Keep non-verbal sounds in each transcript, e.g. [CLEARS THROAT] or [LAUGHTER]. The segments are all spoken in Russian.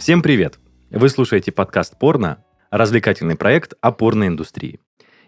Всем привет! Вы слушаете подкаст «Порно», развлекательный проект о порной индустрии.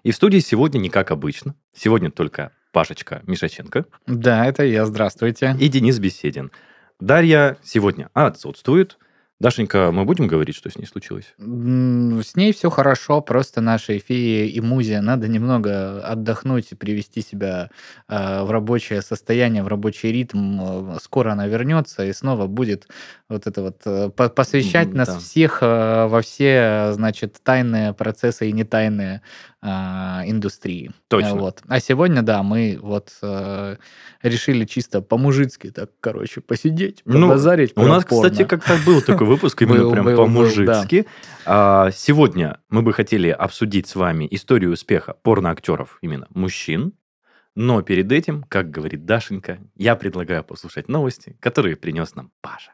И в студии сегодня не как обычно. Сегодня только Пашечка Мишаченко. Да, это я, здравствуйте. И Денис Беседин. Дарья сегодня отсутствует – Дашенька, мы будем говорить, что с ней случилось? С ней все хорошо, просто нашей фее и музе надо немного отдохнуть и привести себя э, в рабочее состояние, в рабочий ритм. Скоро она вернется и снова будет вот это вот э, посвящать mm, нас да. всех э, во все, значит, тайные процессы и нетайные э, индустрии. Точно. Вот. А сегодня, да, мы вот э, решили чисто по-мужицки так, короче, посидеть, побазарить. Ну, у нас, порно. кстати, как-то был такой выпуск именно прям по-мужицки. А, сегодня мы бы хотели обсудить с вами историю успеха порноактеров именно мужчин. Но перед этим, как говорит Дашенька, я предлагаю послушать новости, которые принес нам Паша.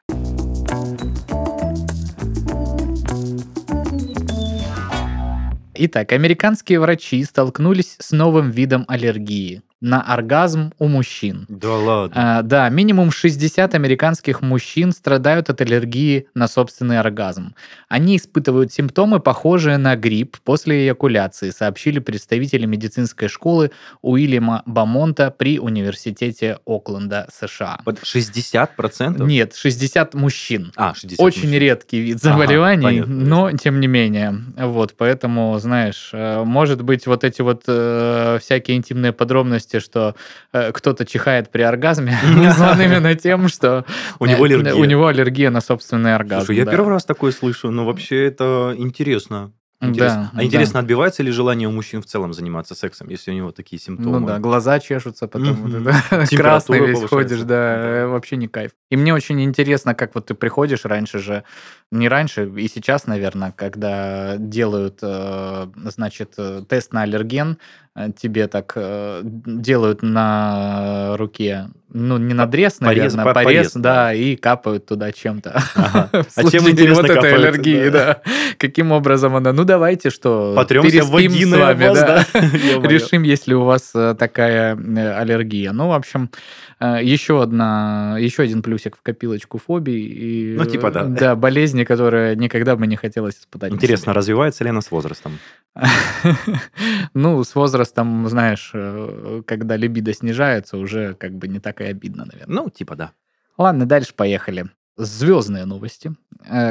Итак, американские врачи столкнулись с новым видом аллергии на оргазм у мужчин. Да ладно. А, да, минимум 60 американских мужчин страдают от аллергии на собственный оргазм. Они испытывают симптомы, похожие на грипп после эякуляции, сообщили представители медицинской школы Уильяма Бамонта при университете Окленда, США. 60%? Нет, 60 мужчин. А, 60 Очень мужчин. редкий вид заболеваний, ага, но тем не менее. Вот, поэтому, знаешь, э, может быть, вот эти вот э, всякие интимные подробности новости, что э, кто-то чихает при оргазме, [LAUGHS] [LAUGHS] вызван именно тем, что у него э, аллергия. У него аллергия на собственный оргазм. Слушай, я первый раз такое слышу, но вообще это интересно. Интересно. Да, а интересно, да. отбивается ли желание у мужчин в целом заниматься сексом, если у него такие симптомы? Ну да, глаза чешутся, потом mm-hmm. [LAUGHS] красный весь ходишь, да, э, вообще не кайф. И мне очень интересно, как вот ты приходишь раньше же, не раньше, и сейчас, наверное, когда делают, значит, тест на аллерген, тебе так э, делают на руке, ну, не надрез, наверное, порез, порез, порез да, да, и капают туда чем-то. Ага. [LAUGHS] А чем интересно вот этой аллергии, да. да. Каким образом она? Ну, давайте что, Потремся переспим с вами, вас, да. да. [LAUGHS] Решим, если у вас э, такая э, аллергия. Ну, в общем, еще одна, еще один плюсик в копилочку фобий. И, ну, типа, да. Да, болезни, которые никогда бы не хотелось испытать. Интересно, развивается ли она с возрастом? [LAUGHS] Ну, с возрастом, знаешь, э, когда либидо снижается, уже как бы не так и обидно, наверное. Ну, типа да. Ладно, дальше поехали. Звездные новости.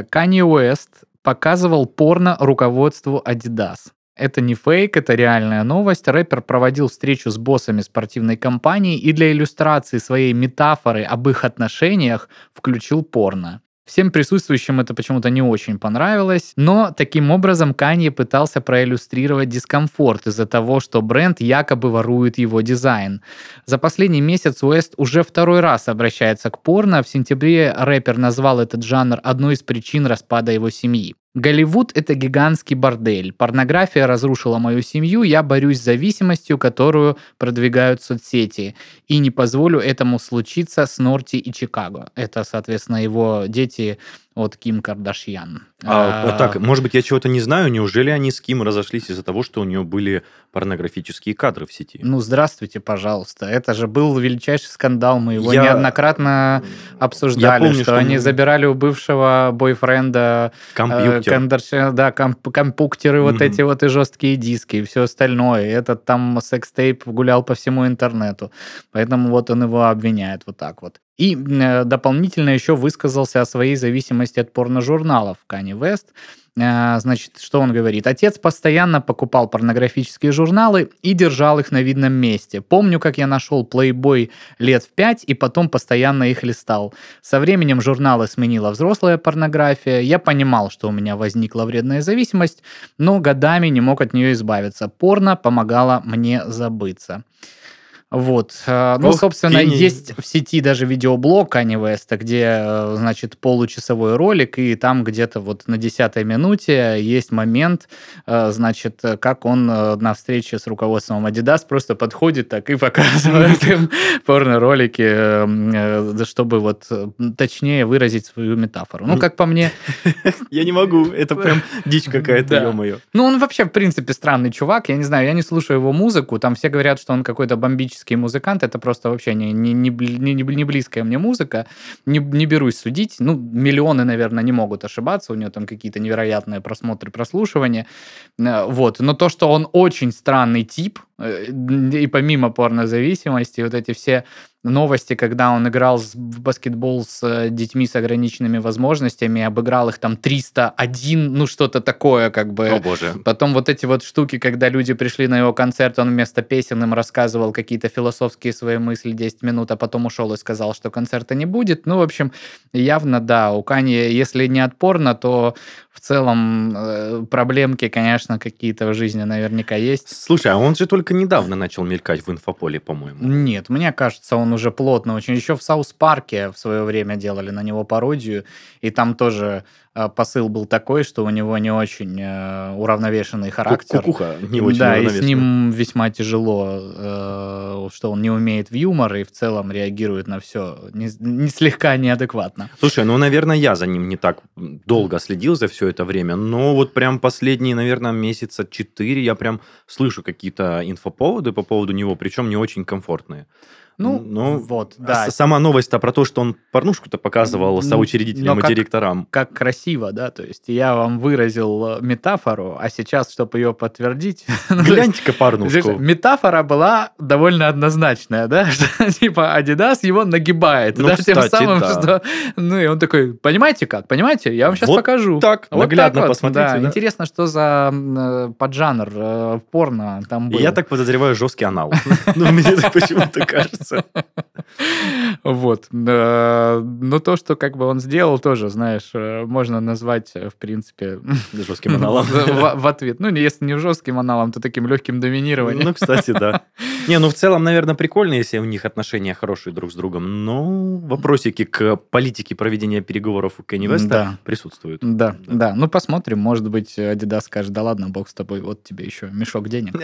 Канье Уэст показывал порно руководству Adidas. Это не фейк, это реальная новость. Рэпер проводил встречу с боссами спортивной компании и для иллюстрации своей метафоры об их отношениях включил порно. Всем присутствующим это почему-то не очень понравилось, но таким образом Канье пытался проиллюстрировать дискомфорт из-за того, что бренд якобы ворует его дизайн. За последний месяц Уэст уже второй раз обращается к порно. В сентябре рэпер назвал этот жанр одной из причин распада его семьи. Голливуд — это гигантский бордель. Порнография разрушила мою семью, я борюсь с зависимостью, которую продвигают соцсети. И не позволю этому случиться с Норти и Чикаго. Это, соответственно, его дети от Ким Кардашьян. А, а, так, может быть, я чего-то не знаю. Неужели они с Ким разошлись из-за того, что у нее были порнографические кадры в сети? Ну, здравствуйте, пожалуйста. Это же был величайший скандал. Мы его я... неоднократно обсуждали, я помню, что, что они мы... забирали у бывшего бойфренда э, компьютер. Э, Кардашьян, да, комп компьютеры, вот эти вот и жесткие диски, и все остальное. Этот там секс-тейп гулял по всему интернету. Поэтому вот он его обвиняет вот так вот. И э, дополнительно еще высказался о своей зависимости от порножурналов Кани Вест. Э, значит, что он говорит? Отец постоянно покупал порнографические журналы и держал их на видном месте. Помню, как я нашел Playboy лет в пять и потом постоянно их листал. Со временем журналы сменила взрослая порнография. Я понимал, что у меня возникла вредная зависимость, но годами не мог от нее избавиться. Порно помогало мне забыться. Вот. Э, ну, Ох, собственно, гений. есть в сети даже видеоблог Кани Веста, где, э, значит, получасовой ролик, и там где-то вот на десятой минуте есть момент, э, значит, как он на встрече с руководством Adidas просто подходит так и показывает [LAUGHS] им порно-ролики, чтобы вот точнее выразить свою метафору. Ну, как по мне... [LAUGHS] Я не могу, это прям дичь какая-то, ё-моё. Ну, он вообще, в принципе, странный чувак, я не знаю, я не слушаю его музыку, там все говорят, что он какой-то бомбический классический музыкант, это просто вообще не, не, не, не, не близкая мне музыка, не, не берусь судить. Ну, миллионы, наверное, не могут ошибаться, у него там какие-то невероятные просмотры, прослушивания. Э, вот. Но то, что он очень странный тип, и помимо порнозависимости, вот эти все новости, когда он играл в баскетбол с э, детьми с ограниченными возможностями, обыграл их там 301, ну что-то такое как бы. О боже. Потом вот эти вот штуки, когда люди пришли на его концерт, он вместо песен им рассказывал какие-то философские свои мысли 10 минут, а потом ушел и сказал, что концерта не будет. Ну, в общем, явно, да, у Канье, если не от порно, то в целом э, проблемки, конечно, какие-то в жизни наверняка есть. Слушай, а он же только недавно начал мелькать в инфополе, по-моему. Нет, мне кажется, он уже плотно очень. Еще в South Park е в свое время делали на него пародию, и там тоже посыл был такой, что у него не очень э, уравновешенный характер. Кукуха не очень Да, и с ним весьма тяжело, э, что он не умеет в юмор и в целом реагирует на все не, не слегка неадекватно. Слушай, ну, наверное, я за ним не так долго следил за все это время, но вот прям последние, наверное, месяца четыре я прям слышу какие-то инфоповоды по поводу него, причем не очень комфортные. Ну, ну вот, да. Сама новость-то про то, что он порнушку-то показывал соучредителям и директорам. Как красиво, да, то есть я вам выразил э, метафору, а сейчас, чтобы ее подтвердить... [LAUGHS] Ну, Гляньте-ка порнушку. Метафора была довольно однозначная, да, [LAUGHS] что типа Adidas его нагибает, ну, да, тем самым, да. что... Ну, и он такой, понимаете как, понимаете, я вам сейчас вот покажу. так, вот наглядно так вот, посмотрите. Да. да. Интересно, что за э, поджанр э, порно там был. Я так подозреваю жесткий анал. [LAUGHS] Ну, мне почему-то кажется кажется. Вот. Но то, что как бы он сделал, тоже, знаешь, э, можно назвать, э, в принципе... [LAUGHS] Жестким аналом. [LAUGHS] В ответ. Ну, если не жестким аналом, то таким легким доминированием. Ну, кстати, да. [LAUGHS] Не, ну, в целом, наверное, прикольно, если у них отношения хорошие друг с другом, но вопросики к политике проведения переговоров у Кенни Веста присутствуют. Да, да. Ну, посмотрим. Может быть, Adidas скажет, да ладно, бог с тобой, вот тебе еще мешок денег.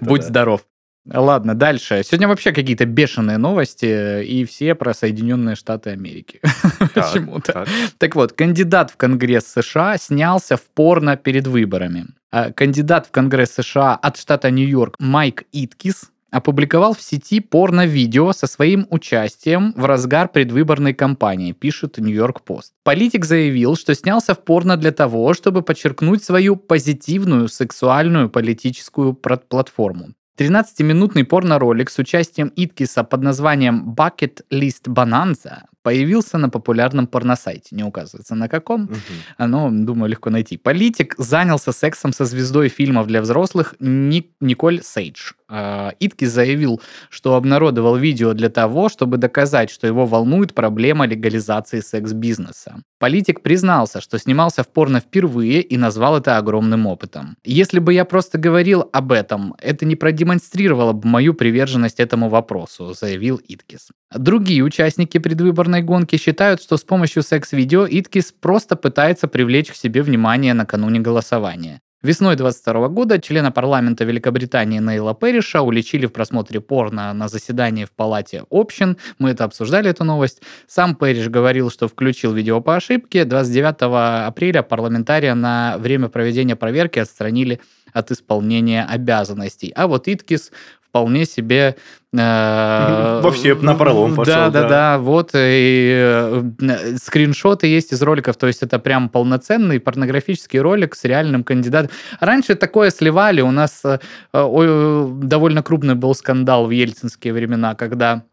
Будь здоров. Ладно, дальше. Сегодня вообще какие-то бешеные новости, и все про Соединенные Штаты Америки. [LAUGHS] Почему-то. Так. так вот, кандидат в Конгресс США снялся в порно перед выборами. А кандидат в Конгресс США от штата Нью-Йорк Майк Иткис опубликовал в сети порно-видео со своим участием в разгар предвыборной кампании, пишет Нью-Йорк Пост. Политик заявил, что снялся в порно для того, чтобы подчеркнуть свою позитивную сексуальную политическую платформу. 13-минутный порно-ролик с участием Иткиса под названием Bucket List Bonanza появился на популярном порносайте. Не указывается на каком, угу. но, думаю, легко найти. Политик занялся сексом со звездой фильмов для взрослых Ник- Николь Сейдж. А, Итки заявил, что обнародовал видео для того, чтобы доказать, что его волнует проблема легализации секс-бизнеса. Политик признался, что снимался в порно впервые и назвал это огромным опытом. Если бы я просто говорил об этом, это не продемонстрировало бы мою приверженность этому вопросу, заявил Иткис. Другие участники предвыборной гонки считают, что с помощью секс-видео Иткис просто пытается привлечь к себе внимание накануне голосования. Весной 22 года члена парламента Великобритании Нейла Перриша уличили в просмотре порно на заседании в палате общин. Мы это обсуждали, эту новость. Сам Перриш говорил, что включил видео по ошибке. 29 апреля парламентария на время проведения проверки отстранили от исполнения обязанностей. А вот Иткис вполне себе... Э, [LAUGHS] Вообще на пролом пошел. Да, да, да. Вот и э, скриншоты есть из роликов. То есть это прям полноценный порнографический ролик с реальным кандидатом. Раньше такое сливали. У нас э, довольно крупный был скандал в ельцинские времена, когда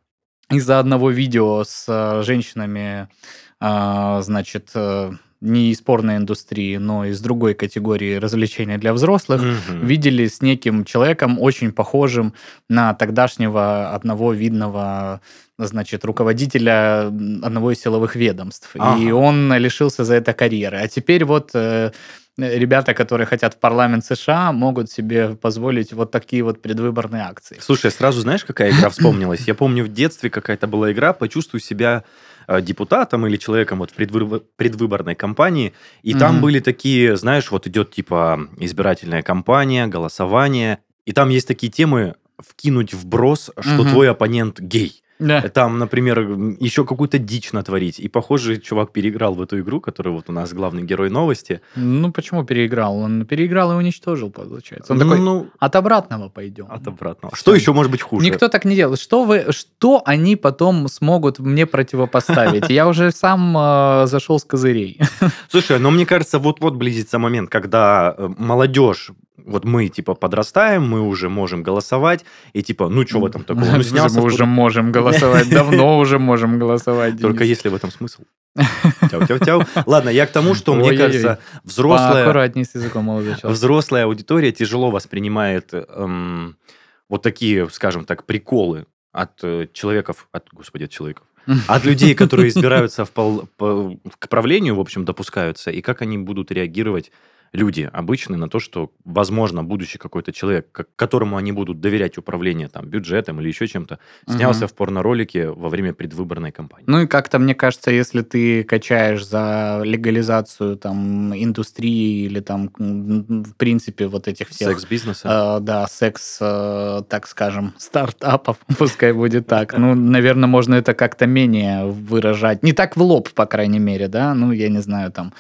из-за одного видео с женщинами, значит, не из порной индустрии, но из другой категории развлечения для взрослых, угу. видели с неким человеком, очень похожим на тогдашнего одного видного значит, руководителя одного из силовых ведомств. Ага. И он лишился за это карьеры. А теперь вот э, ребята, которые хотят в парламент США, могут себе позволить вот такие вот предвыборные акции. Слушай, сразу знаешь, какая игра вспомнилась? Я помню, в детстве какая-то была игра «Почувствуй себя депутатом или человеком вот в предвы- предвыборной кампании, и mm-hmm. там были такие, знаешь, вот идет типа избирательная кампания, голосование, и там есть такие темы вкинуть вброс, что mm-hmm. твой оппонент гей. Да. там, например, еще какую-то дичь натворить. И, похоже, чувак переиграл в эту игру, который вот у нас главный герой новости. Ну, почему переиграл? Он переиграл и уничтожил, получается. Он ну, такой, ну, от обратного пойдем. От обратного. Что еще может быть хуже? Никто так не делает. Что, вы, что они потом смогут мне противопоставить? Я уже сам э, зашел с козырей. Слушай, но мне кажется, вот-вот близится момент, когда э, молодежь вот мы, типа, подрастаем, мы уже можем голосовать, и типа, ну, что в этом такого? Ну, снялся, мы уже можем голосовать, давно [LAUGHS] уже можем голосовать, Только если в этом смысл. Тяу-тяу-тяу. Ладно, я к тому, что, мне кажется, взрослая... Аккуратнее с языком, молодой человек. Взрослая аудитория тяжело воспринимает эм, вот такие, скажем так, приколы от э, человеков, от, господи, от человеков, от людей, которые [LAUGHS] избираются в пол, по, к правлению, в общем, допускаются, и как они будут реагировать люди обычные на то, что, возможно, будущий какой-то человек, к которому они будут доверять управление там, бюджетом или еще чем-то, снялся угу. в порноролике во время предвыборной кампании. Ну и как-то, мне кажется, если ты качаешь за легализацию там индустрии или там, в принципе, вот этих всех... Секс-бизнеса? Э, да, секс, э, так скажем, стартапов, [LAUGHS] пускай будет так. Ну, наверное, можно это как-то менее выражать. Не так в лоб, по крайней мере, да? Ну, я не знаю, там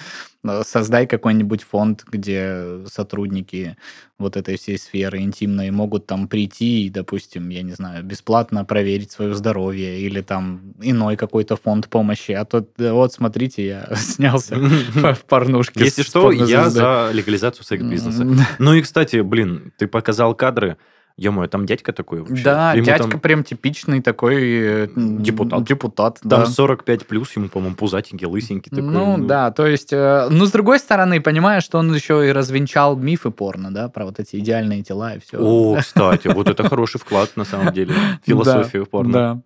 создай какой-нибудь фонд, где сотрудники вот этой всей сферы интимной могут там прийти и, допустим, я не знаю, бесплатно проверить свое здоровье или там иной какой-то фонд помощи. А то вот, смотрите, я [LAUGHS] снялся в порнушке. Если что, я за легализацию секс-бизнеса. Ну и, кстати, блин, ты показал кадры, Ё-моё, там дядька такой вообще. Да, ему дядька там... прям типичный такой э, депутат. депутат там да. 45 плюс, ему, по-моему, пузатенький, лысенький такой. Ну, ну, да, то есть, э, ну, с другой стороны, понимаешь, что он еще и развенчал мифы порно, да, про вот эти идеальные тела и все. О, кстати, вот это хороший вклад, на самом деле, [LAUGHS] философию порно. Да.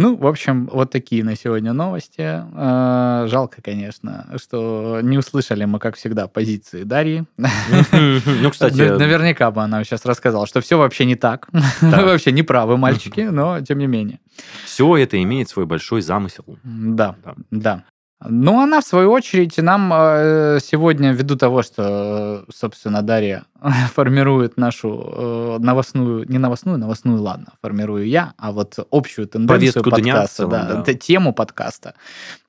Ну, в общем, вот такие на сегодня новости. Э, жалко, конечно, что не услышали мы, как всегда, позиции Дарьи. Ну, кстати... Наверняка бы она сейчас рассказала, что все вообще не так. [LAUGHS] Вообще не правы мальчики, [LAUGHS] но тем не менее. Все это имеет свой большой замысел. Да, да. Ну, она, в свою очередь, нам э, сегодня, ввиду того, что, собственно, Дарья [LAUGHS] формирует нашу э, новостную, не новостную, новостную, ладно, формирую я, а вот общую тенденцию Повестку подкаста, дня да, да. тему подкаста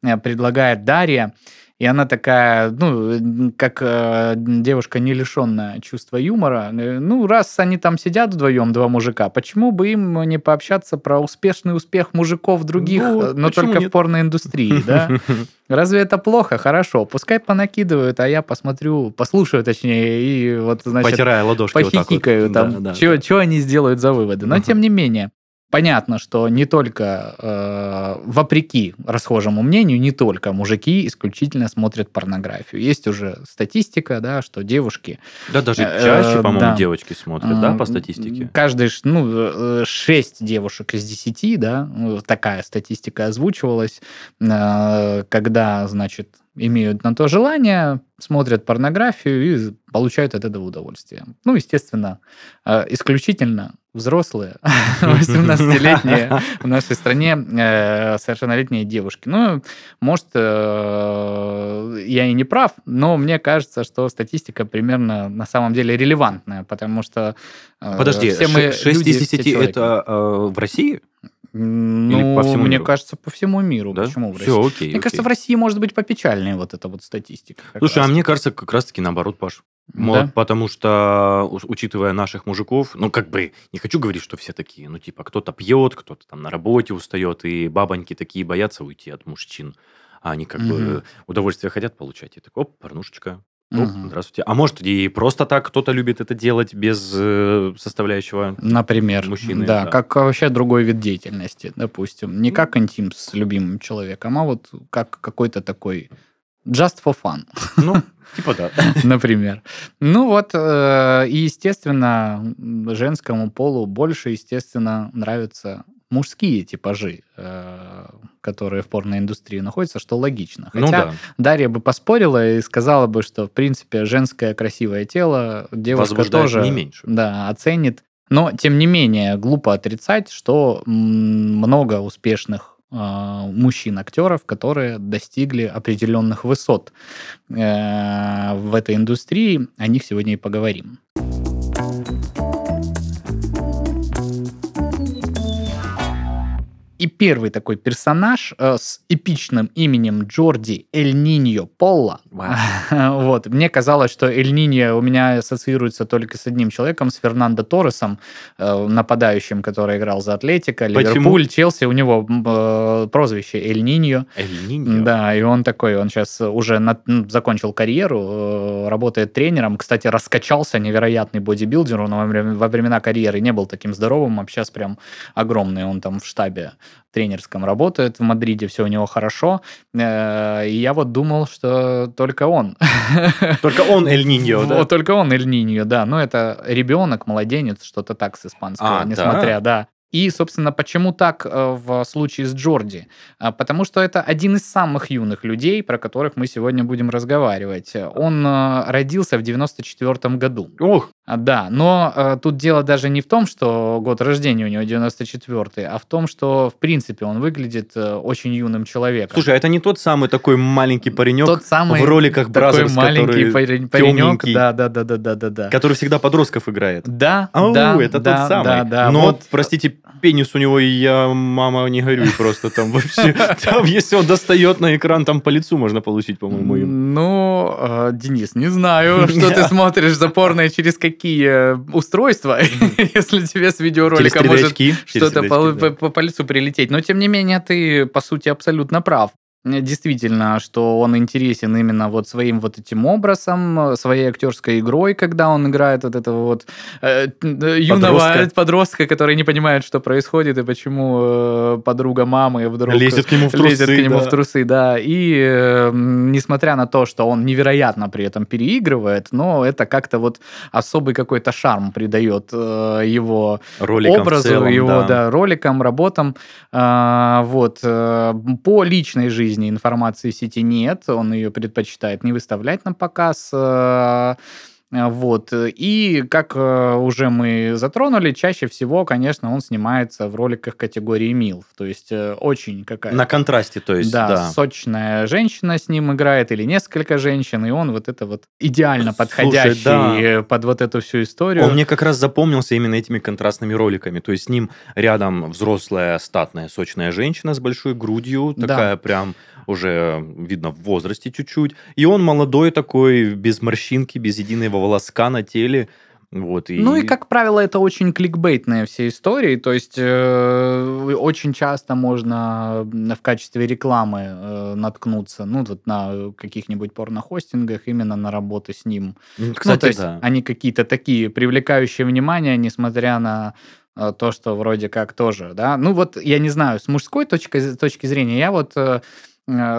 э, предлагает Дарья. И она такая, ну, как э, девушка, не лишенная чувства юмора. Э, ну, раз они там сидят вдвоем, два мужика, почему бы им не пообщаться про успешный успех мужиков других, ну, э, но только нет? в порноиндустрии, да? [LAUGHS] Разве это плохо? Хорошо, пускай понакидывают, а я посмотрю, послушаю, точнее, и вот, значит... Потирая ладошки похихикаю вот там, да, да, что, да. они сделают за выводы. Но, угу. тем не менее, Понятно, что не только, э, вопреки расхожему мнению, не только мужики исключительно смотрят порнографию. Есть уже статистика, да, что девушки... Да, даже э, чаще, э, по-моему, да, девочки смотрят, э, да, по статистике? Каждый, ну, 6 девушек из 10, да, ну, такая статистика озвучивалась, э, когда, значит, имеют на то желание, смотрят порнографию и получают от этого удовольствие. Ну, естественно, э, исключительно взрослые, [LAUGHS] 18-летние в нашей стране э, совершеннолетние девушки. Ну, может, э, я и не прав, но мне кажется, что статистика примерно на самом деле релевантная, потому что Подожди, все мы 6 люди, из 10 это в России? Ну, Или по всему мне миру? кажется, по всему миру. Да? Почему в России? Все, окей. Мне окей. кажется, в России может быть попечальнее вот эта вот статистика. Слушай, раз. а мне кажется, как раз-таки наоборот, Паш. Да? Потому что, учитывая наших мужиков, ну, как бы, не хочу говорить, что все такие, ну, типа, кто-то пьет, кто-то там на работе устает, и бабоньки такие боятся уйти от мужчин. А они как угу. бы удовольствие хотят получать. И так, оп, порнушечка, Оп, угу. Здравствуйте. А может, и просто так кто-то любит это делать без э, составляющего Например, мужчины? Да, да, как вообще другой вид деятельности, допустим. Не как интим с любимым человеком, а вот как какой-то такой just for fun. Ну, [LAUGHS] типа да. Например. Ну вот, э, и, естественно, женскому полу больше, естественно, нравится мужские типажи, э, которые в порноиндустрии находятся, что логично. Ну Хотя ну, да. Дарья бы поспорила и сказала бы, что, в принципе, женское красивое тело девушка тоже не меньше. Да, оценит. Но, тем не менее, глупо отрицать, что много успешных э, мужчин-актеров, которые достигли определенных высот э, в этой индустрии. О них сегодня и поговорим. И первый такой персонаж э, с эпичным именем Джорди Эль Ниньо Полла. [LAUGHS] вот. Мне казалось, что Эль Ниньо у меня ассоциируется только с одним человеком, с Фернандо Торресом, э, нападающим, который играл за Атлетика, Ливерпуль, Челси. У него э, прозвище Эль Ниньо. Эль Ниньо? Да, и он такой, он сейчас уже на, закончил карьеру, э, работает тренером. Кстати, раскачался, невероятный бодибилдер. Он во времена карьеры не был таким здоровым, а сейчас прям огромный. Он там в штабе тренерском работает в Мадриде, все у него хорошо. Э, и я вот думал, что только он. [LAUGHS] Только он Эль Ниньо, да? Только он Эль Ниньо, да. Но это ребенок, младенец, что-то так с испанского, а, несмотря, да. И, собственно, почему так э, в случае с Джорди? А, потому что это один из самых юных людей, про которых мы сегодня будем разговаривать. Он э, родился в 94 году. Ух! А, да, но э, тут дело даже не в том, что год рождения у него 94 а в том, что, в принципе, он выглядит очень юным человеком. Слушай, а это не тот самый такой маленький паренек тот самый в роликах Brazzers, маленький который паренек, да, да, да, да, да, да, да. Который всегда подростков играет. Да, Ау, да, это да, тот самый. Да, да, но, вот... простите, пенис у него, и я, мама, не горюй просто там вообще. [LAUGHS] Там, если он достает на экран, там по лицу можно получить, по-моему. Ну, э, Денис, не знаю, что ты [LAUGHS] смотришь за порно через какие устройства, [LAUGHS] если тебе с видеоролика может что-то по лицу прилететь. Но, тем не менее, ты, по сути, абсолютно прав. Действительно, что он интересен именно вот своим вот этим образом, своей актерской игрой, когда он играет вот этого вот э, юного подростка. подростка, который не понимает, что происходит и почему э, подруга мамы вдруг лезет к нему в трусы, лезет к нему да. в трусы, да. И э, несмотря на то, что он невероятно при этом переигрывает, но это как-то вот особый какой-то шарм придает э, его роликам образу, целом, его да. Да, роликам, работам. Э, вот э, по личной жизни жизни информации в сети нет, он ее предпочитает не выставлять на показ. Э, вот. И, как э, уже мы затронули, чаще всего, конечно, он снимается в роликах категории МИЛФ. То есть э, очень какая-то... На контрасте, то есть, да, да. сочная женщина с ним играет или несколько женщин, и он вот это вот идеально подходящий Слушай, да. под вот эту всю историю. Он мне как раз запомнился именно этими контрастными роликами. То есть с ним рядом взрослая, статная, сочная женщина с большой грудью, такая да. прям уже, видно, в возрасте чуть-чуть. И он молодой такой, без морщинки, без единого волоска на теле. Вот, и... Ну и, как правило, это очень кликбейтные все истории, то есть э, очень часто можно в качестве рекламы э, наткнуться, ну вот на каких-нибудь порнохостингах именно на работы с ним. Кстати, ну, то есть да. они какие-то такие привлекающие внимание, несмотря на э, то, что вроде как тоже, да. Ну вот я не знаю, с мужской точки, точки зрения я вот э, Э,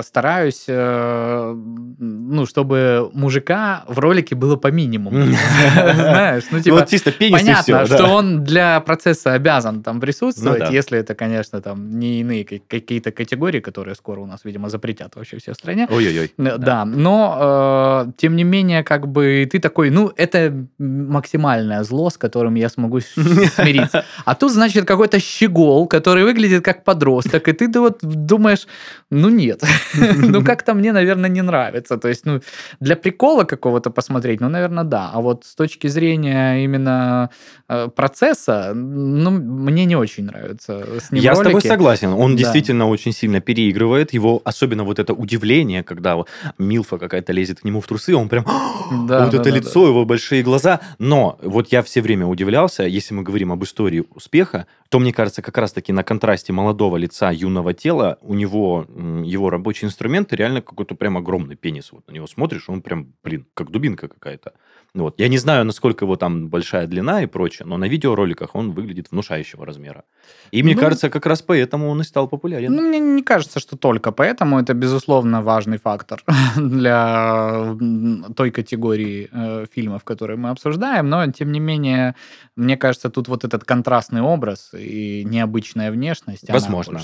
стараюсь, э, ну, чтобы мужика в ролике было по минимуму. [LAUGHS] Знаешь, ну, типа, вот чисто пенис понятно, что он для процесса обязан там присутствовать, ну если это, конечно, там не иные какие-то категории, которые скоро у нас, видимо, запретят вообще все в стране. Ой-ой-ой. Да, но, э, тем не менее, как бы ты такой, ну, это максимальное зло, с которым я смогу [LAUGHS] смириться. А тут, значит, какой-то щегол, который выглядит как подросток, и ты вот думаешь, ну, нет, [LAUGHS] ну, как-то мне, наверное, не нравится. То есть, ну, для прикола какого-то посмотреть, ну, наверное, да. А вот с точки зрения именно э, процесса, ну, мне не очень нравится с ним Я ролики. с тобой согласен. Он да. действительно очень сильно переигрывает. Его, особенно вот это удивление, когда Милфа какая-то лезет к нему в трусы, он прям... [GASPS] Да, вот да, это да, лицо, да. его большие глаза. Но вот я все время удивлялся, если мы говорим об истории успеха, то, мне кажется, как раз-таки на контрасте молодого лица, юного тела, у него его рабочие инструменты реально какой-то прям огромный пенис. Вот на него смотришь, он прям, блин, как дубинка какая-то. Вот. Я не знаю, насколько его там большая длина и прочее, но на видеороликах он выглядит внушающего размера. И мне ну, кажется, как раз поэтому он и стал популярен. Ну, мне не кажется, что только поэтому. Это, безусловно, важный фактор [LAUGHS] для той категории э, фильмов, которые мы обсуждаем. Но, тем не менее, мне кажется, тут вот этот контрастный образ и необычная внешность. Возможно.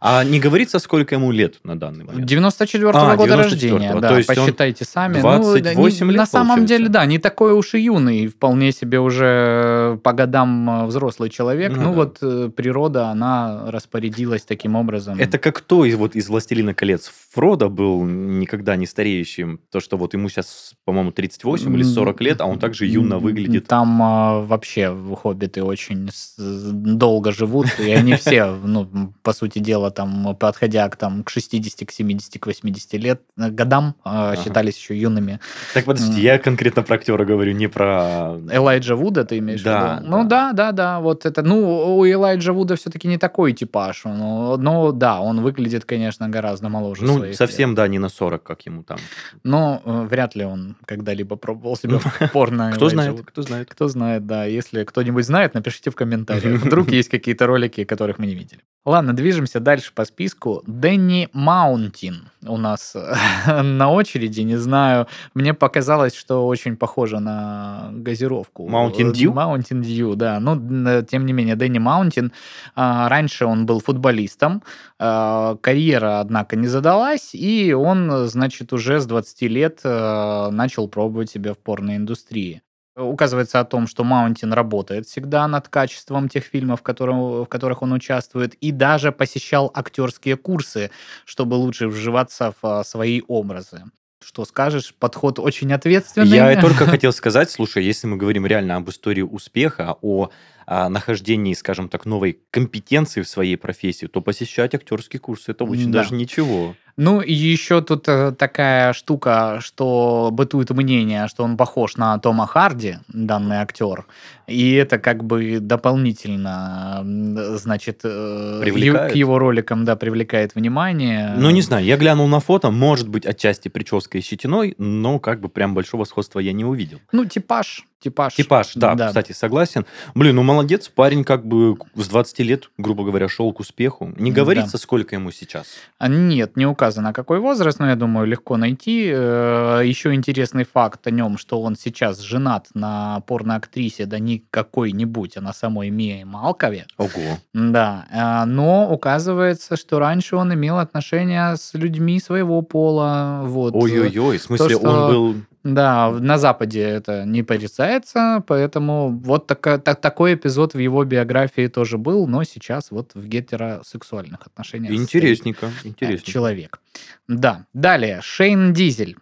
А не говорится, сколько ему лет на данный момент? 94 -го а, года рождения, да, То есть посчитайте сами. 28 ну, лет, На самом деле, да, не такой уж и юный, вполне себе уже по годам э, взрослый человек. Ну, ну да. вот э, природа, она распорядилась таким образом. Это как кто из, вот, из «Властелина колец»? Фродо был никогда не стареющим. То, что вот ему сейчас, по-моему, 38 или 40 лет, а он также юно выглядит. Там а, вообще хоббиты очень долго живут, и они все, ну, по сути дела, там, подходя к, там, к 60, к 70, к 80 лет, э, годам, а, ага. считались еще юными. Так, подожди, я конкретно про актера говорю, не про... Элайджа Вуда ты имеешь да, в виду? Ну, да, да, да, вот это, ну, у Элайджа Вуда все-таки не такой типаж, но, но да, он выглядит, конечно, гораздо моложе Ну, совсем, лет. да, не на 40, как ему там. Но э, вряд ли он когда-либо пробовал себя в порно. [LAUGHS] Кто знает, кто знает. Кто знает, да. Если кто-нибудь знает, напишите в комментариях. [LAUGHS] Вдруг есть какие-то ролики, которых мы не видели. Ладно, движемся дальше по списку. Дэнни Маунтин у нас [LAUGHS] на очереди. Не знаю, мне показалось, что очень похоже на газировку. Mountain Dew? Mountain Dew, да. Но, тем не менее, Дэнни Маунтин. А, раньше он был футболистом. А, карьера, однако, не задалась. И он, значит, уже с 20 лет а, начал пробовать себя в порноиндустрии указывается о том, что Маунтин работает всегда над качеством тех фильмов, в, котором, в которых он участвует, и даже посещал актерские курсы, чтобы лучше вживаться в а, свои образы. Что скажешь? Подход очень ответственный. Я только [LAUGHS] хотел сказать, слушай, если мы говорим реально об истории успеха, о о нахождении, скажем так, новой компетенции в своей профессии, то посещать актерские курсы это очень да. даже ничего. Ну, и еще тут э, такая штука, что бытует мнение, что он похож на Тома Харди, данный актер. И это как бы дополнительно, значит, э, привлекает. к его роликам, да, привлекает внимание. Ну, не знаю, я глянул на фото, может быть, отчасти прической и щетиной, но как бы прям большого сходства я не увидел. Ну, типаж типаж. Типаж, да, да, кстати, согласен. Блин, ну молодец, парень как бы с 20 лет, грубо говоря, шел к успеху. Не говорится, да. сколько ему сейчас? А, нет, не указано, какой возраст, но я думаю, легко найти. Э, Еще интересный факт о нем, что он сейчас женат на порноактрисе, да не какой-нибудь, а на самой Мии Малкове. Ого. Да, э, но указывается, что раньше он имел отношения с людьми своего пола. Вот. Ой-ой-ой, в смысле, То, что... он был да, на Западе это не порицается, поэтому вот так, так, такой эпизод в его биографии тоже был, но сейчас вот в гетеросексуальных отношениях. Интересненько, интересненько. Человек. Да. Далее, Шейн Дизель.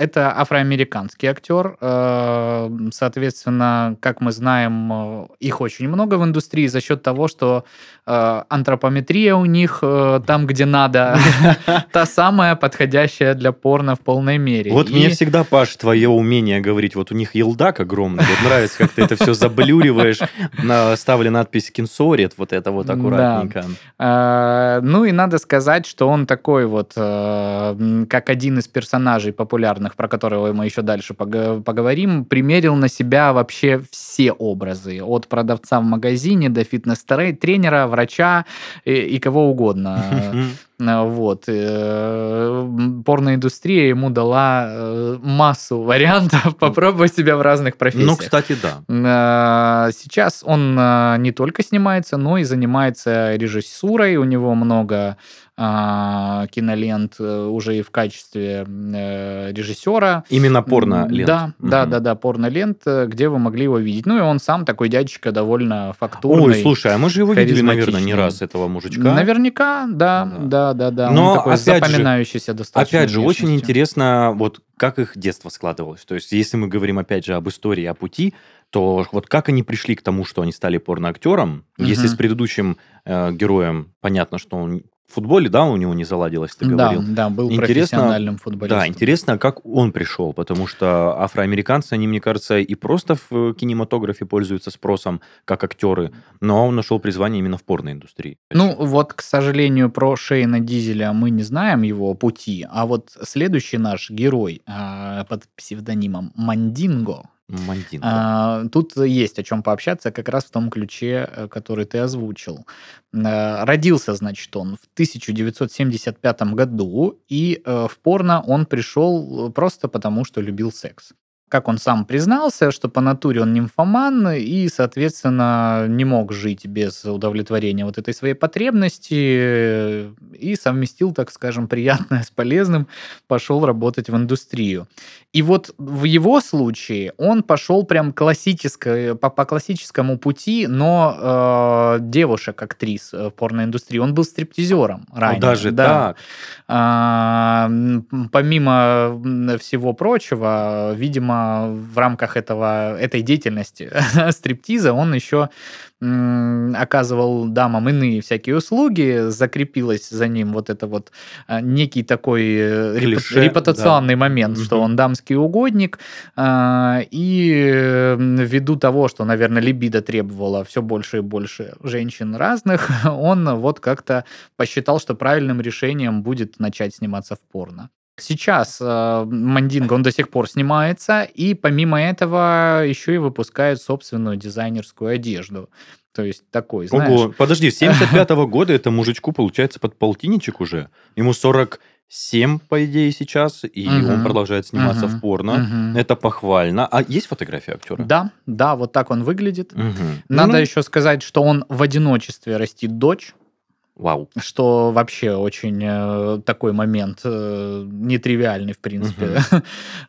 Это афроамериканский актер. Э, соответственно, как мы знаем, э, их очень много в индустрии за счет того, что э, антропометрия у них там, где надо, [LAUGHS] та самая подходящая для порно в полной мере. Вот мне всегда, Паш, твое умение говорить, вот у них елдак огромный, вот нравится, как ты это все заблюриваешь, ставили надпись «Кинсорит», вот это вот аккуратненько. Ну и надо сказать, что он такой вот, как один из персонажей популярных про которого мы еще дальше поговорим, примерил на себя вообще все образы. От продавца в магазине до фитнес-тренера, врача и, и кого угодно. Вот. Э, порноиндустрия ему дала э, массу вариантов [LAUGHS] попробовать себя в разных профессиях. Ну, кстати, да. Э, сейчас он не только снимается, но и занимается режиссурой. У него много кинолент э, уже и в качестве э, режиссера. Именно порно-лент. Да, угу. да, да, да, порно-лент, э, где вы могли его видеть. Ну и он сам такой дядечка довольно фактурный. Ой, слушай, а мы же его видели, наверное, не раз, этого мужичка. Наверняка, да, да, да, да. Но он такой опять запоминающийся же, достаточно. Опять же, очень интересно, вот как их детство складывалось. То есть, если мы говорим, опять же, об истории, о пути, то вот как они пришли к тому, что они стали порноактером, угу. если с предыдущим э, героем понятно, что он в футболе, да, у него не заладилось, ты да, говорил. Да, был интересно, профессиональным футболистом. Да, интересно, как он пришел, потому что афроамериканцы, они, мне кажется, и просто в кинематографе пользуются спросом, как актеры, но он нашел призвание именно в порноиндустрии. Ну, вот, к сожалению, про Шейна Дизеля мы не знаем его пути, а вот следующий наш герой э, под псевдонимом Мандинго, Мандинго. А, тут есть о чем пообщаться как раз в том ключе, э, который ты озвучил. А, родился, значит, он в 1975 году, и а, в порно он пришел просто потому, что любил секс. Как он сам признался, что по натуре он нимфоман и, соответственно, не мог жить без удовлетворения вот этой своей потребности и совместил, так скажем, приятное с полезным, пошел работать в индустрию. И вот в его случае он пошел прям классической, по, по классическому пути, но э, девушек-актрис в порноиндустрии. Он был стриптизером ранее. даже да. так? А, помимо всего прочего, видимо, в рамках этого, этой деятельности [LAUGHS] стриптиза он еще оказывал дамам иные всякие услуги, закрепилась за ним вот это вот а, некий такой э, Клише, репутационный да. момент, угу. что он дамский угодник, а, и ввиду того, что, наверное, либидо требовало все больше и больше женщин разных, [LAUGHS] он вот как-то посчитал, что правильным решением будет начать сниматься в порно. Сейчас э, Мандинго, он до сих пор снимается, и помимо этого еще и выпускает собственную дизайнерскую одежду. То есть такой, знаешь... Ого, подожди, с 75-го года это мужичку получается под полтинничек уже. Ему 47, по идее, сейчас, и угу. он продолжает сниматься угу. в порно. Угу. Это похвально. А есть фотография актера? Да, да, вот так он выглядит. Угу. Надо ну, еще сказать, что он в одиночестве растит дочь. Вау. Что вообще очень э, такой момент э, нетривиальный, в принципе. Угу.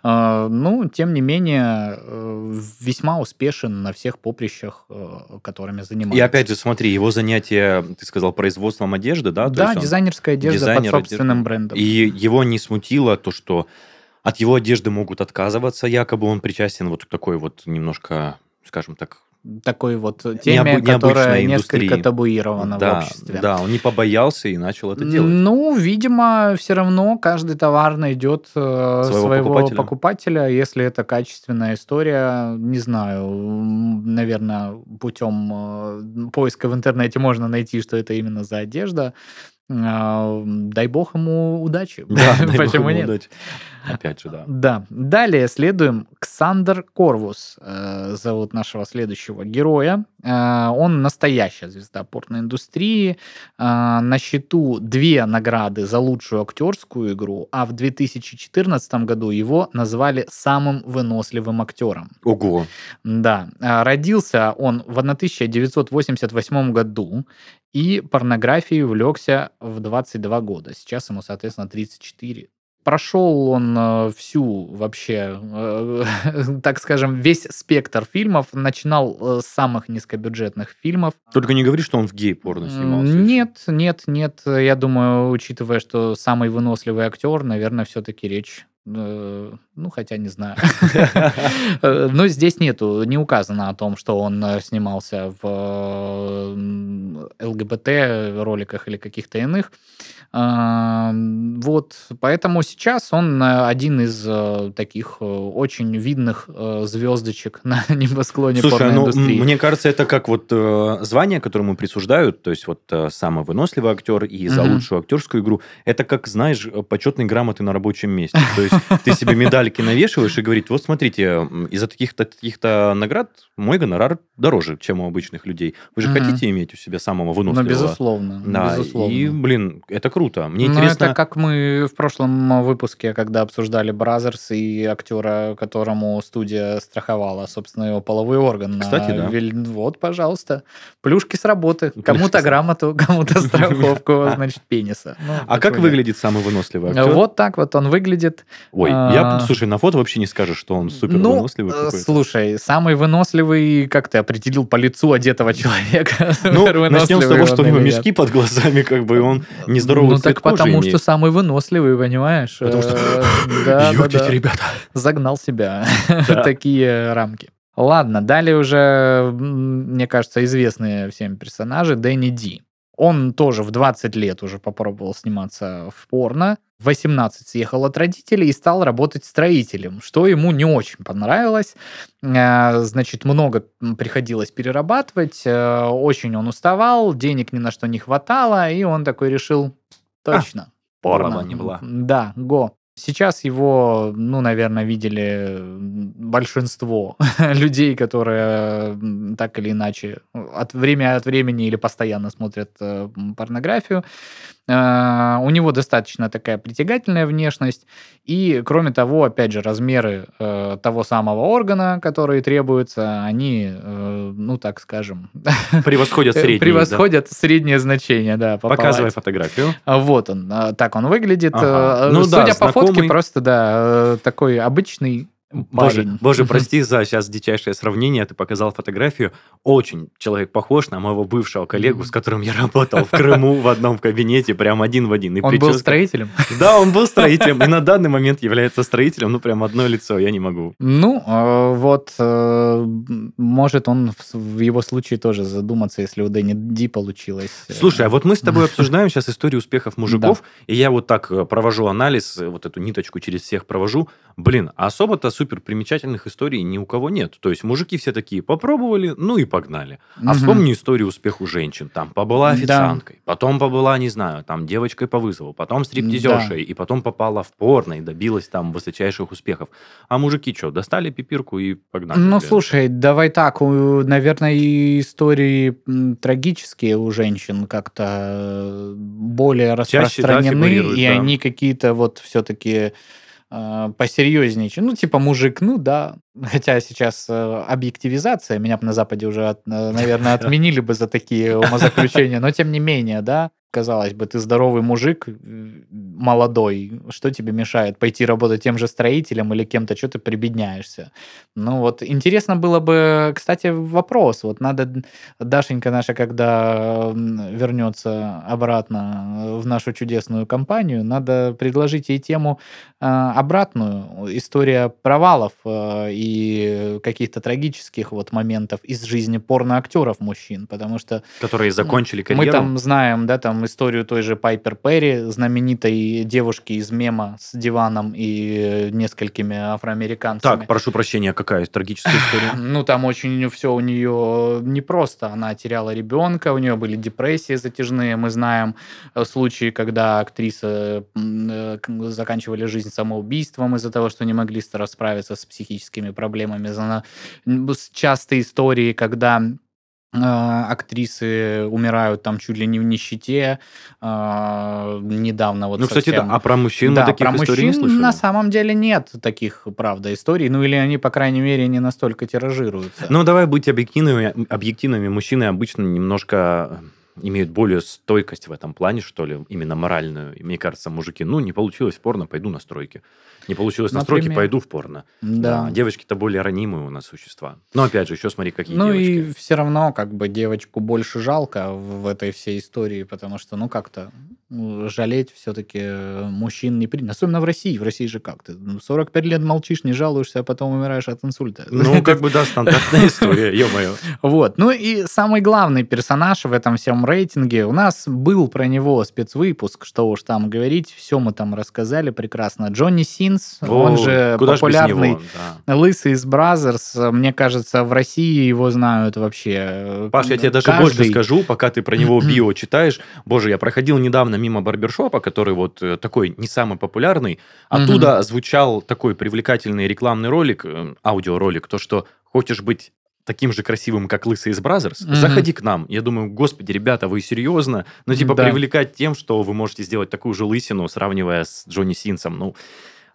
э, [LAUGHS] ну, тем не менее, э, весьма успешен на всех поприщах, э, которыми занимается. И опять же, смотри, его занятие, ты сказал, производством одежды, да? Да, дизайнерская одежда дизайнер под собственным брендом. И его не смутило то, что от его одежды могут отказываться, якобы он причастен вот к такой вот немножко, скажем так, такой вот теме, Необы- которая несколько табуирована да, в обществе. Да, он не побоялся и начал это делать. Ну, видимо, все равно каждый товар найдет э, своего, своего покупателя. покупателя. Если это качественная история, не знаю, наверное, путем э, поиска в интернете можно найти, что это именно за одежда. Дай бог ему удачи. [LAUGHS] Да, Почему нет? Удачи. Опять же, да. Да. Далее следуем. Ксандер Корвус э, зовут нашего следующего героя. Э, он настоящая звезда порноиндустрии. Э, на счету две награды за лучшую актерскую игру, а в 2014 году его назвали самым выносливым актером. Ого! Да. Родился он в 1988 году и порнографией увлекся в 22 года. Сейчас ему, соответственно, 34. Прошел он э, всю вообще, э, [LAUGHS] так скажем, весь спектр фильмов. Начинал э, с самых низкобюджетных фильмов. Только не говори, что он в гей-порно снимался. Нет, нет, нет. Я думаю, учитывая, что самый выносливый актер, наверное, все-таки речь ну, хотя не знаю. [LAUGHS] Но здесь нету, не указано о том, что он снимался в ЛГБТ роликах или каких-то иных. Вот, поэтому сейчас он э, один из э, таких э, очень видных звездочек [LAUGHS] на небосклоне Слушай, ну, мне кажется, это как вот звание, которое ему присуждают, то есть вот самый выносливый актер и за лучшую актерскую игру, это как, знаешь, почетные грамоты на рабочем месте. [LAUGHS] То есть ты себе медальки навешиваешь и говорит, вот смотрите, из-за таких-то таких-то наград мой гонорар дороже, чем у обычных людей. Вы же mm-hmm. хотите иметь у себя самого выносливого? Ну, безусловно. Да, безусловно. и, блин, это круто. Мне ну, интересно... это как мы в прошлом выпуске, когда обсуждали Brazzers и актера, которому студия страховала, собственно, его половой орган. Кстати, да. Вот, пожалуйста. Плюшки с работы. Кому-то грамоту, кому-то страховку, значит, пениса. Ну, а как выглядит самый выносливый актер? Вот так вот он выглядит. Ой, я, а, слушай, на фото вообще не скажешь, что он супер ну, выносливый. Ну, слушай, самый выносливый, как ты определил по лицу одетого [LAUGHS] человека? Ну, начнем с того, что у него мешки под глазами, как бы он нездоровый ну так потому что самый выносливый, понимаешь? Потому что, э, [LAUGHS] да. ребята. Загнал себя [LAUGHS] такие рамки. Ладно, далее уже, мне кажется, известные всем персонажи Дэнни Ди. Он тоже в 20 лет уже попробовал сниматься в порно. В 18 съехал от родителей и стал работать строителем, что ему не очень понравилось. Э, значит, много приходилось перерабатывать, э, очень он уставал, денег ни на что не хватало, и он такой решил, Точно. А, порно. не была. Да, го. Сейчас его, ну, наверное, видели большинство [LAUGHS] людей, которые так или иначе от время от времени или постоянно смотрят э, порнографию. Э, у него достаточно такая притягательная внешность. И, кроме того, опять же, размеры э, того самого органа, которые требуются, они, ну, так скажем... [LAUGHS] Превосходят среднее. Превосходят да? среднее значение, да. Показывай фотографию. Вот он. Так он выглядит. Ага. Ну, Судя да, по знакомый... просто, да, такой обычный Боже, боже, прости за сейчас дичайшее сравнение. Ты показал фотографию. Очень человек похож на моего бывшего коллегу, с которым я работал в Крыму в одном кабинете, прям один в один. И он прическа... был строителем? Да, он был строителем. И на данный момент является строителем. Ну, прям одно лицо, я не могу. Ну, э, вот, э, может он в его случае тоже задуматься, если у Дэнни Ди получилось. Э. Слушай, а вот мы с тобой обсуждаем сейчас историю успехов мужиков, [LAUGHS] и я вот так провожу анализ, вот эту ниточку через всех провожу. Блин, а особо-то супер примечательных историй ни у кого нет. То есть мужики все такие попробовали, ну и погнали. А угу. вспомни историю успеха женщин. Там побыла официанткой, да. потом побыла, не знаю, там девочкой по вызову, потом стриптизершей, да. и потом попала в порно и добилась там высочайших успехов. А мужики что, достали пипирку и погнали? Ну, блин. слушай, давай так, наверное, истории трагические у женщин как-то э, более распространены, Чаще, да, и да. они какие-то вот все-таки э, посерьезнее. Ну, типа мужик, ну да. Хотя сейчас э, объективизация, меня бы на Западе уже, от, э, наверное, [LAUGHS] отменили бы за такие умозаключения, но тем не менее, да, казалось бы, ты здоровый мужик, молодой, что тебе мешает пойти работать тем же строителем или кем-то, что ты прибедняешься? Ну вот, интересно было бы, кстати, вопрос, вот надо, Дашенька наша, когда вернется обратно в нашу чудесную компанию, надо предложить ей тему э, обратную, история провалов э, и каких-то трагических вот моментов из жизни порноактеров мужчин, потому что... Которые закончили карьеру. Мы там знаем, да, там историю той же Пайпер Перри, знаменитой девушки из мема с диваном и несколькими афроамериканцами. Так, прошу прощения, какая трагическая история? [LAUGHS] Ну, там очень все у нее непросто. Она теряла ребенка, у нее были депрессии затяжные. Мы знаем э, случаи, когда актрисы э, заканчивали жизнь самоубийством из-за того, что не могли расправиться с психическими проблемами. Частые истории, когда а, актрисы умирают там чуть ли не в нищете. А, недавно вот Ну, совсем... кстати, да. А про мужчин да, таких про историй мужчин не слышали? на самом деле нет таких, правда, историй. Ну, или они, по крайней мере, не настолько тиражируются. Ну, давай быть объективными. Объективными мужчины обычно немножко имеют более стойкость в этом плане, что ли, именно моральную. И мне кажется, мужики, ну, не получилось порно, пойду на стройки. Не получилось Например. на стройке, пойду в порно. Да. да. Девочки-то более ранимые у нас существа. Но опять же, еще смотри, какие ну, девочки. Ну и все равно, как бы, девочку больше жалко в этой всей истории, потому что, ну, как-то жалеть все-таки э, мужчин не принято. Особенно в России. В России же как? Ты 45 лет молчишь, не жалуешься, а потом умираешь от инсульта. Ну, [LAUGHS] как бы, да, стандартная история, ё-моё. Вот. Ну и самый главный персонаж в этом всем рейтинге, у нас был про него спецвыпуск, что уж там говорить, все мы там рассказали прекрасно. Джонни Синс, он же популярный лысый из Brazzers, мне кажется, в России его знают вообще Паш, я тебе даже больше скажу, пока ты про него [CLEARS THROAT] био читаешь. Боже, я проходил недавно мимо барбершопа, который вот э, такой не самый популярный. Оттуда звучал такой привлекательный рекламный ролик, э, аудиоролик, то, что хочешь быть таким же красивым, как Лысый из Brazzers, mm-hmm. заходи к нам. Я думаю, господи, ребята, вы серьезно? Ну, типа, да. привлекать тем, что вы можете сделать такую же лысину, сравнивая с Джонни Синсом. Ну,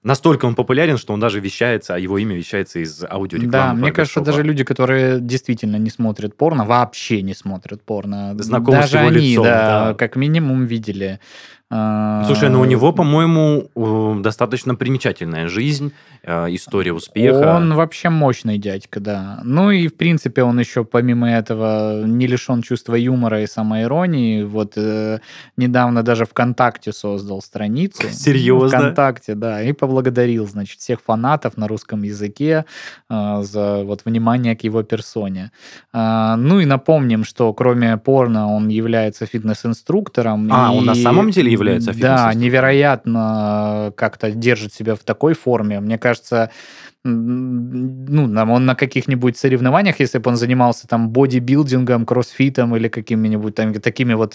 настолько он популярен, что он даже вещается, а его имя вещается из аудиорекламы. Да, мне кажется, даже люди, которые действительно не смотрят порно, вообще не смотрят порно. Знакомы даже с его они, лицом, да, да, как минимум видели Слушай, ну у него, по-моему, достаточно примечательная жизнь, э, история успеха. Он вообще мощный дядька, да. Ну и, в принципе, он еще, помимо этого, не лишен чувства юмора и самоиронии. Вот э, недавно даже ВКонтакте создал страницу. [LAUGHS] Серьезно? ВКонтакте, да. И поблагодарил, значит, всех фанатов на русском языке э, за вот внимание к его персоне. Э, ну и напомним, что кроме порно он является фитнес-инструктором. А, и... он на самом деле является Да, невероятно как-то держит себя в такой форме. Мне кажется, ну, он на каких-нибудь соревнованиях, если бы он занимался там бодибилдингом, кроссфитом или какими-нибудь там такими вот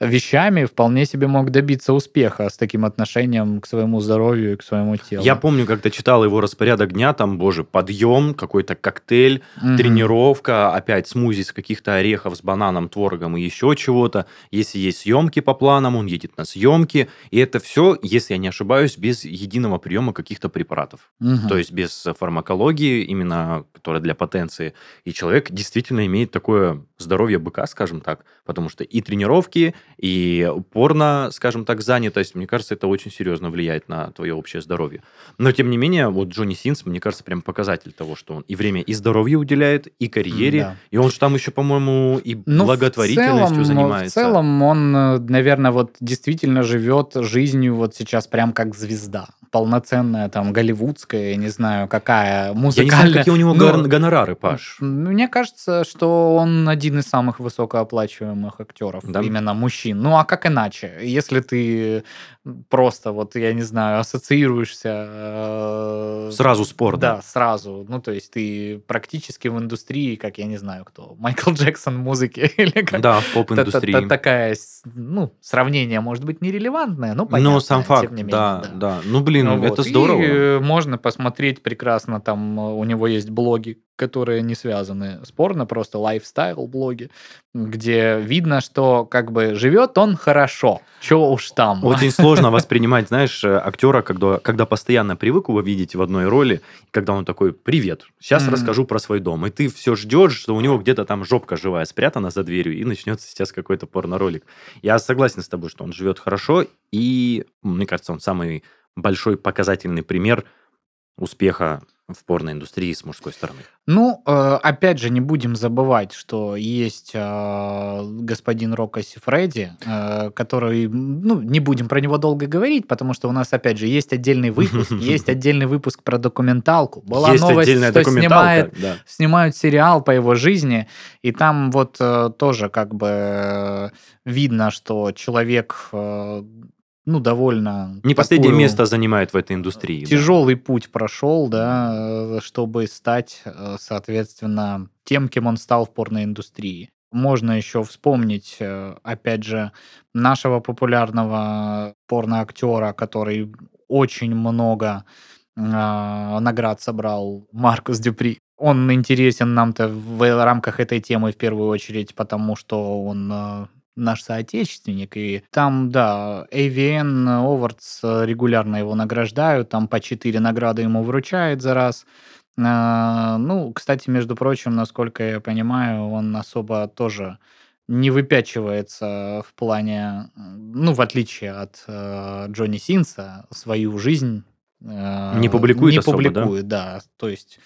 вещами, вполне себе мог добиться успеха с таким отношением к своему здоровью и к своему телу. Я помню, ты читал его распорядок дня, там, боже, подъем, какой-то коктейль, угу. тренировка, опять смузи с каких-то орехов с бананом, творогом и еще чего-то. Если есть съемки по планам, он едет на съемки. И это все, если я не ошибаюсь, без единого приема каких-то препаратов. Угу. То есть без фармакологии, именно которая для потенции. И человек действительно имеет такое здоровье быка, скажем так, потому что и тренировки, и порно, скажем так, занятость, мне кажется, это очень серьезно влияет на твое общее здоровье. Но, тем не менее, вот Джонни Синс, мне кажется, прям показатель того, что он и время, и здоровье уделяет, и карьере, да. и он же там еще, по-моему, и ну, благотворительностью целом, занимается. В целом он, наверное, вот действительно живет жизнью вот сейчас прям как звезда полноценная, там, голливудская, я не знаю, какая, музыкальная. Я не знаю, какие у него ну, гонорары, Паш. Мне кажется, что он один из самых высокооплачиваемых актеров, да? именно мужчин. Ну, а как иначе? Если ты просто, вот, я не знаю, ассоциируешься... Э, сразу спор, да? Да, сразу. Ну, то есть ты практически в индустрии, как, я не знаю, кто, Майкл Джексон музыки [LAUGHS] или как... Да, в поп-индустрии. Такая, ну, сравнение может быть нерелевантное, но понятно. Но сам факт, да, да. Ну, блин, ну, это здорово. И можно посмотреть прекрасно, там у него есть блоги, которые не связаны с порно, просто лайфстайл блоги, где видно, что как бы живет он хорошо, что уж там. Очень [LAUGHS] сложно воспринимать, знаешь, актера, когда, когда постоянно привык его видеть в одной роли, когда он такой, привет, сейчас mm-hmm. расскажу про свой дом, и ты все ждешь, что у него где-то там жопка живая спрятана за дверью, и начнется сейчас какой-то порно-ролик. Я согласен с тобой, что он живет хорошо, и, мне кажется, он самый большой показательный пример успеха в порноиндустрии с мужской стороны. Ну, э, опять же, не будем забывать, что есть э, господин Рокко Сифреди, э, который, ну, не будем про него долго говорить, потому что у нас, опять же, есть отдельный выпуск, [LAUGHS] есть отдельный выпуск про документалку. Была есть новость, что снимает, да. снимают сериал по его жизни, и там вот тоже как бы видно, что человек ну, довольно... Не последнее место занимает в этой индустрии. Тяжелый да. путь прошел, да, чтобы стать, э, соответственно, тем, кем он стал в порноиндустрии. Можно еще вспомнить, э, опять же, нашего популярного порноактера, который очень много э, наград собрал, Маркус Дюпри. Он интересен нам-то в рамках этой темы в первую очередь, потому что он э, наш соотечественник, и там, да, AVN Awards регулярно его награждают, там по 4 награды ему вручают за раз. А, ну, кстати, между прочим, насколько я понимаю, он особо тоже не выпячивается в плане, ну, в отличие от э, Джонни Синса, свою жизнь э, не публикует не особо, публикует, да? да. То есть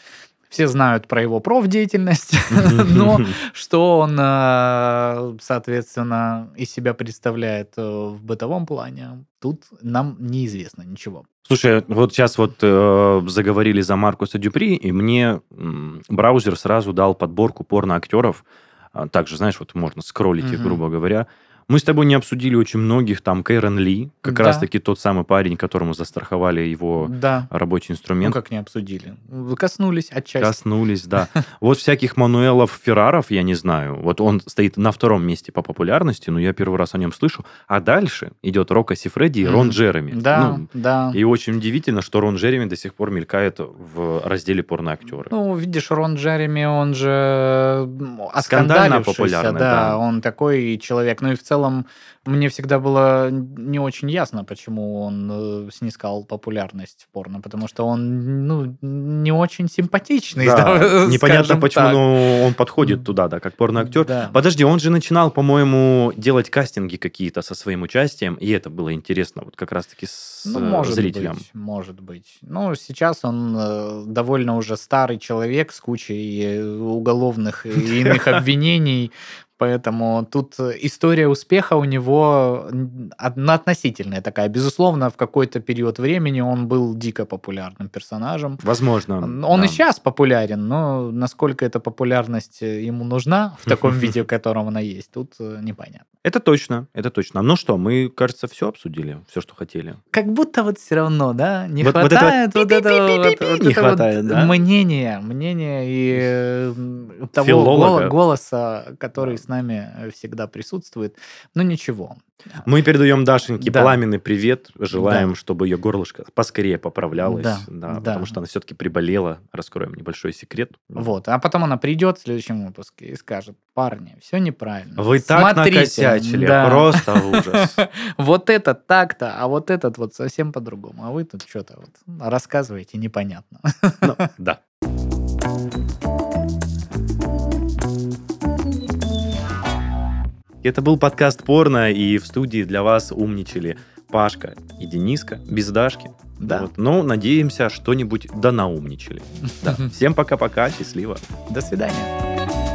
все знают про его профдеятельность, [LAUGHS] но что он, э, соответственно, из себя представляет э, в бытовом плане, тут нам неизвестно ничего. Слушай, вот сейчас вот э, заговорили за Маркуса Дюпри, и мне м, браузер сразу дал подборку порно-актеров. А, также, знаешь, вот можно скроллить их, грубо говоря. Мы с тобой не обсудили очень многих, там Кейрон Ли, как да. раз-таки тот самый парень, которому застраховали его да. рабочий инструмент. Ну, как не обсудили? Коснулись отчасти. Коснулись, да. [LAUGHS] Вот всяких Мануэлов Ферраров, я не знаю, вот он стоит на втором месте по популярности, но я первый раз о нем слышу. А дальше идет Рока Сифреди и Рон Джереми. Да, ну, да. И очень удивительно, что Рон Джереми до сих пор мелькает в разделе порноактеры. Ну, видишь, Рон Джереми, он же скандально популярный, да. Он такой человек. Ну и в целом целом мне всегда было не очень ясно, почему он э, снискал популярность в порно, потому что он ну, не очень симпатичный. Да, да, [LAUGHS] непонятно, почему ну, он подходит туда, да, как порноактер. Да. Подожди, он же начинал, по-моему, делать кастинги какие-то со своим участием, и это было интересно вот как раз-таки с ну, может зрителям. Быть, может быть. Ну, сейчас он э, довольно уже старый человек с кучей э, уголовных и иных [LAUGHS] обвинений, Поэтому тут э, история успеха у него относительная такая. Безусловно, в какой-то период времени он был дико популярным персонажем. Возможно. Он да. и сейчас популярен, но насколько эта популярность э, ему нужна в таком [LAUGHS] виде, в котором она есть, тут э, непонятно. Это точно, это точно. Ну что, мы, кажется, все обсудили, все, что хотели. Как будто вот все равно, да, не вот, хватает вот этого, не хватает, да? мнения, мнения и того голоса, который с нами всегда присутствует. Ну ничего. Мы передаем Дашеньке да. пламенный привет, желаем, да. чтобы ее горлышко поскорее поправлялось, да, да, да. потому что она все-таки приболела. Раскроем небольшой секрет. Вот, а потом она придет в следующем выпуске и скажет: парни, все неправильно. Вы так накосячили, да. просто ужас. [LAUGHS] Вот это так-то, а вот этот вот совсем по-другому. А вы тут что-то вот рассказываете непонятно. Ну, да. Это был подкаст «Порно», и в студии для вас умничали Пашка и Дениска, без Дашки. Да. Вот. Ну, надеемся, что-нибудь донаумничали. [LAUGHS] Да. Всем пока-пока, счастливо. До свидания.